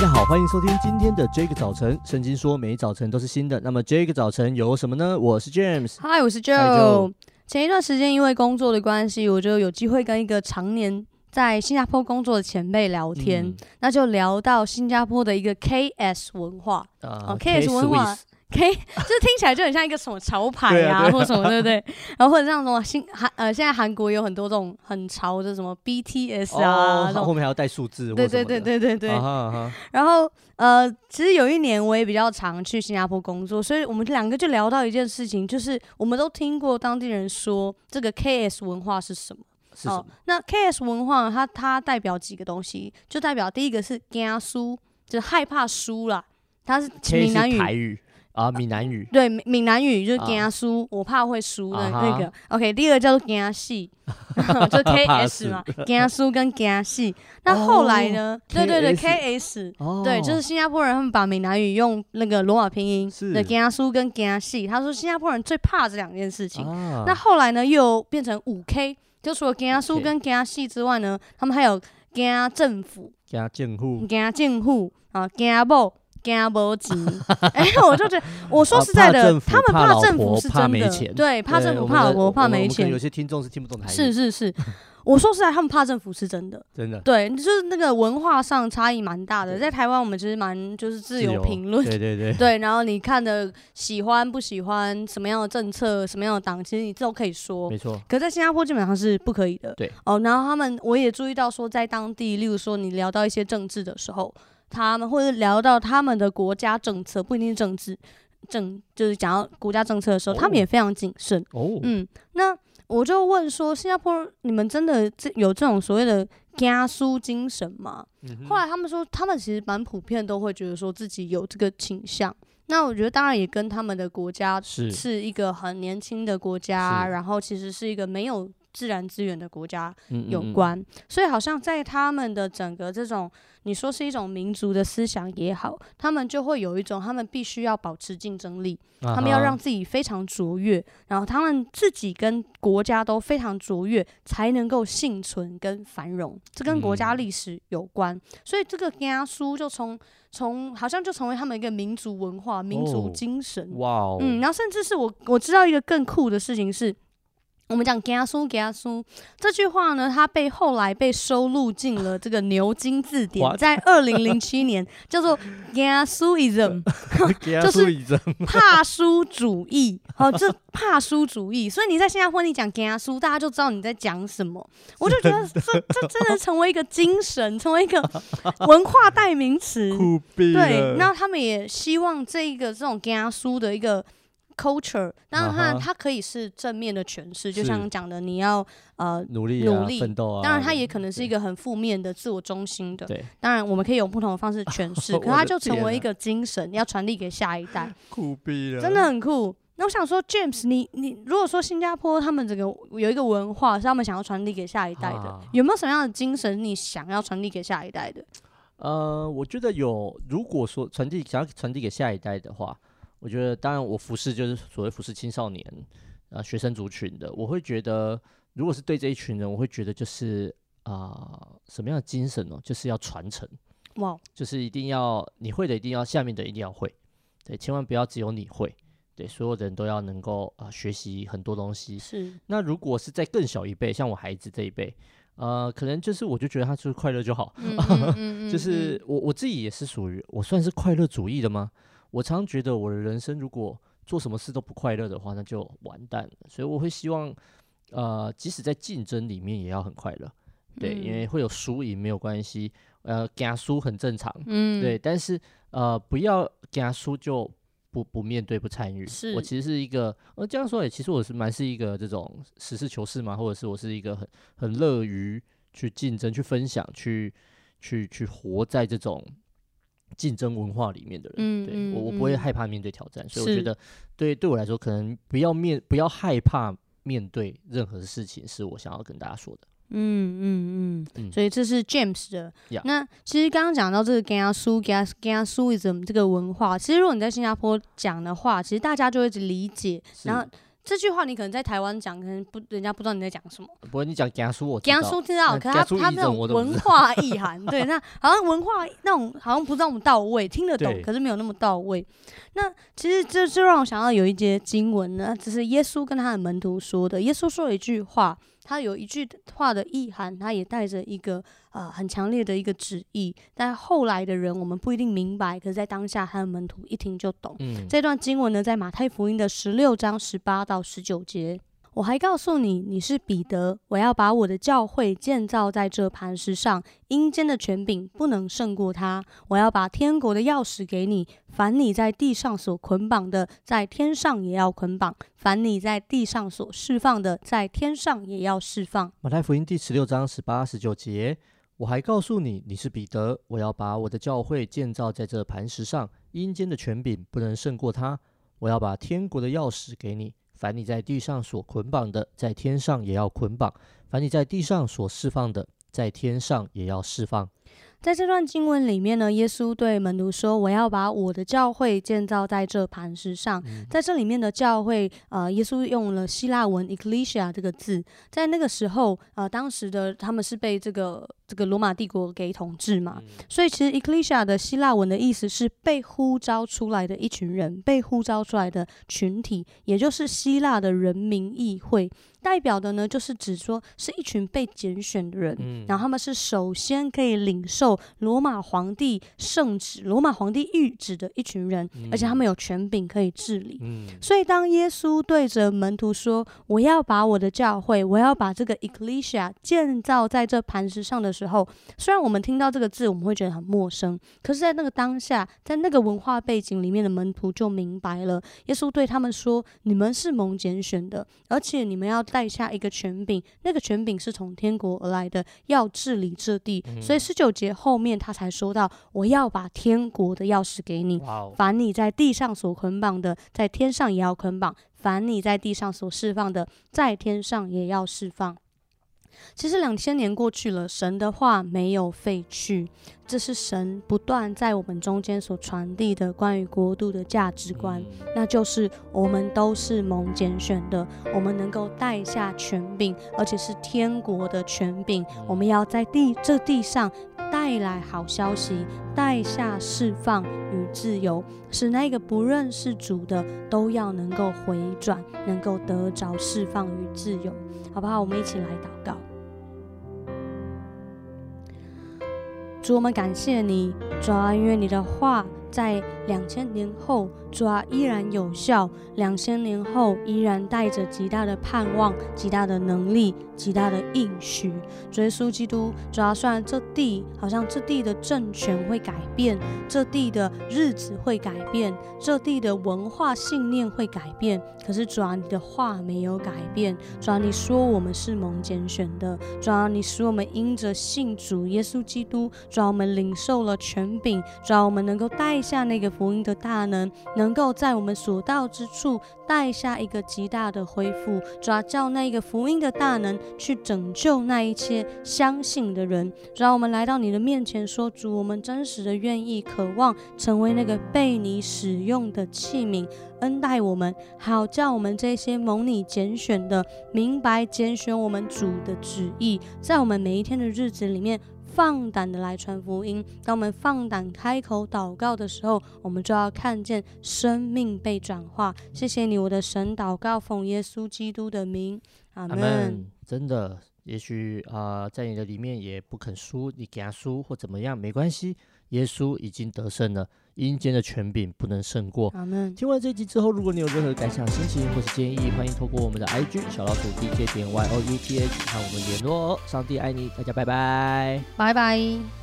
大家好，欢迎收听今天的这个早晨。圣经说，每一早晨都是新的。那么这个早晨有什么呢？我是 James，嗨，我是 Joe。前一段时间因为工作的关系，我就有机会跟一个常年在新加坡工作的前辈聊天，嗯、那就聊到新加坡的一个 KS 文化啊、uh, oh,，KS 文化。K 就是听起来就很像一个什么潮牌啊，或什么，对不对？然后或者像什么新韩呃，现在韩国有很多这种很潮的什么 BTS 啊，后面还要带数字，对对对对对对。然后呃，其实有一年我也比较常去新加坡工作，所以我们两个就聊到一件事情，就是我们都听过当地人说这个 KS 文化是什么？哦？那 KS 文化它它代表几个东西？就代表第一个是惊输，就是害怕输啦，它是闽南语。啊，闽南语 对，闽南语就是惊输，我怕会输的那个。OK，第二个叫做惊戏，就 KS 嘛，惊输跟惊戏。那后来呢？对对对，KS，对，就是新加坡人他们把闽南语用那个罗马拼音，的，惊输跟惊戏。他说新加坡人最怕这两件事情。那后来呢，又变成五 K，就除了惊输跟惊戏之外呢，他们还有惊政府、惊政府、惊政府啊，惊某。惊无钱，哎、欸，我就觉得，我说实在的，他们怕政府是真的，对，怕政府，怕老婆，怕没钱。有些听众是听不懂台语。是是是，我说实在，他们怕政府是真的，真的。对，就是那个文化上差异蛮大的。在台湾，我们其实蛮就是自由评论，对对对。对，然后你看的喜欢不喜欢什么样的政策，什么样的党，其实你都可以说，没错。可在新加坡基本上是不可以的。对。哦，然后他们我也注意到说，在当地，例如说你聊到一些政治的时候。他们或者聊到他们的国家政策，不一定是政治政，就是讲到国家政策的时候，他们也非常谨慎。哦，嗯，那我就问说，新加坡你们真的这有这种所谓的家书精神吗？嗯、后来他们说，他们其实蛮普遍都会觉得说自己有这个倾向。那我觉得当然也跟他们的国家是一个很年轻的国家，然后其实是一个没有自然资源的国家有关，嗯嗯嗯，所以好像在他们的整个这种。你说是一种民族的思想也好，他们就会有一种，他们必须要保持竞争力，他们要让自己非常卓越，然后他们自己跟国家都非常卓越，才能够幸存跟繁荣。这跟国家历史有关，嗯、所以这个家书就从从好像就成为他们一个民族文化、民族精神。哇哦，嗯，然后甚至是我我知道一个更酷的事情是。我们讲惊输惊输这句话呢，它被后来被收录进了这个牛津字典，在二零零七年 叫做惊输 ism，就是怕输主义。好，这怕输主义，所以你在新加坡你讲惊输，大家就知道你在讲什么。我就觉得这这真的成为一个精神，成为一个 文化代名词。对，那他们也希望这一个这种惊输的一个。culture，当然它它可以是正面的诠释，就像讲的，你要呃努力努力奋斗啊。当然，它也可能是一个很负面的、自我中心的。对，当然我们可以用不同的方式诠释，可它就成为一个精神，要传递给下一代。酷毙了，真的很酷。那我想说，James，你你如果说新加坡他们这个有一个文化是他们想要传递给下一代的，有没有什么样的精神你想要传递给下一代的？呃，我觉得有。如果说传递想要传递给下一代的话。我觉得，当然，我服侍就是所谓服侍青少年，呃，学生族群的。我会觉得，如果是对这一群人，我会觉得就是啊、呃，什么样的精神呢？就是要传承，哇，就是一定要你会的，一定要下面的一定要会，对，千万不要只有你会，对，所有的人都要能够啊、呃、学习很多东西。是。那如果是在更小一辈，像我孩子这一辈，呃，可能就是我就觉得他就是快乐就好，嗯嗯嗯、就是我我自己也是属于我算是快乐主义的吗？我常觉得我的人生如果做什么事都不快乐的话，那就完蛋了。所以我会希望，呃，即使在竞争里面也要很快乐，对，嗯、因为会有输赢没有关系，呃，惊输很正常，嗯，对。但是呃，不要惊输就不不面对不参与。是我其实是一个，呃，这样说也其实我是蛮是一个这种实事求是嘛，或者是我是一个很很乐于去竞争、去分享、去去去活在这种。竞争文化里面的人，嗯、对我我不会害怕面对挑战，嗯、所以我觉得对对我来说，可能不要面不要害怕面对任何事情，是我想要跟大家说的。嗯嗯嗯，所以这是 James 的。那其实刚刚讲到这个 “gang 输 gang gang 输 ism” 这个文化，其实如果你在新加坡讲的话，其实大家就会一直理解，然后这句话你可能在台湾讲，可能不人家不知道你在讲什么。不过你讲江苏，我家书知道，可是他他那种文化意涵，对，那好像文化那种好像不那么到位，听得懂，可是没有那么到位。那其实这就让我想到有一节经文呢，只是耶稣跟他的门徒说的。耶稣说了一句话。他有一句话的意涵，他也带着一个呃很强烈的一个旨意，但后来的人我们不一定明白，可是，在当下他的门徒一听就懂。嗯，这段经文呢，在马太福音的十六章十八到十九节。我还告诉你，你是彼得，我要把我的教会建造在这磐石上，阴间的权柄不能胜过它。我要把天国的钥匙给你，凡你在地上所捆绑的，在天上也要捆绑；凡你在地上所释放的，在天上也要释放。马太福音第十六章十八、十九节。我还告诉你，你是彼得，我要把我的教会建造在这磐石上，阴间的权柄不能胜过它。我要把天国的钥匙给你。凡你在地上所捆绑的，在天上也要捆绑；凡你在地上所释放的，在天上也要释放。在这段经文里面呢，耶稣对门徒说：“我要把我的教会建造在这磐石上。嗯”在这里面的教会，呃，耶稣用了希腊文 “ekklesia” 这个字。在那个时候，呃，当时的他们是被这个这个罗马帝国给统治嘛，嗯、所以其实 “ekklesia” 的希腊文的意思是被呼召出来的一群人，被呼召出来的群体，也就是希腊的人民议会。代表的呢，就是指说是一群被拣选的人，嗯、然后他们是首先可以领受罗马皇帝圣旨、罗马皇帝谕旨的一群人，嗯、而且他们有权柄可以治理。嗯、所以当耶稣对着门徒说：“我要把我的教会，我要把这个 Ecclesia 建造在这磐石上的时候，虽然我们听到这个字，我们会觉得很陌生，可是，在那个当下，在那个文化背景里面的门徒就明白了，耶稣对他们说：你们是蒙拣选的，而且你们要。带下一个权柄，那个权柄是从天国而来的，要治理这地。嗯、所以十九节后面他才说到：“我要把天国的钥匙给你，哇凡你在地上所捆绑的，在天上也要捆绑；凡你在地上所释放的，在天上也要释放。”其实两千年过去了，神的话没有废去，这是神不断在我们中间所传递的关于国度的价值观，那就是我们都是蒙拣选的，我们能够带下权柄，而且是天国的权柄，我们要在地这地上带来好消息，带下释放与自由，使那个不认识主的都要能够回转，能够得着释放与自由，好不好？我们一起来祷告。主，我们感谢你，主啊，因为你的话在两千年后。主啊，依然有效，两千年后依然带着极大的盼望、极大的能力、极大的应许。主耶稣基督，主啊，虽然这地好像这地的政权会改变，这地的日子会改变，这地的文化信念会改变，可是主啊，你的话没有改变。主啊，你说我们是蒙拣选的，主啊，你使我们因着信主耶稣基督，主啊，我们领受了权柄，主啊，我们能够带下那个福音的大能。能够在我们所到之处带下一个极大的恢复，主要叫那个福音的大能去拯救那一切相信的人。主要我们来到你的面前说，主，我们真实的愿意、渴望成为那个被你使用的器皿，恩待我们，好叫我们这些蒙你拣选的，明白拣选我们主的旨意，在我们每一天的日子里面。放胆的来传福音。当我们放胆开口祷告的时候，我们就要看见生命被转化。谢谢你，我的神，祷告奉耶稣基督的名，阿门。真的，也许啊、在你的里面也不肯输，你给他输或怎么样，没关系。耶稣已经得胜了，阴间的权柄不能胜过。听完这集之后，如果你有任何感想、心情或是建议，欢迎透过我们的 IG 小老鼠 DJ 点 Y O U T H 和我们联络哦。上帝爱你，大家拜拜，拜拜。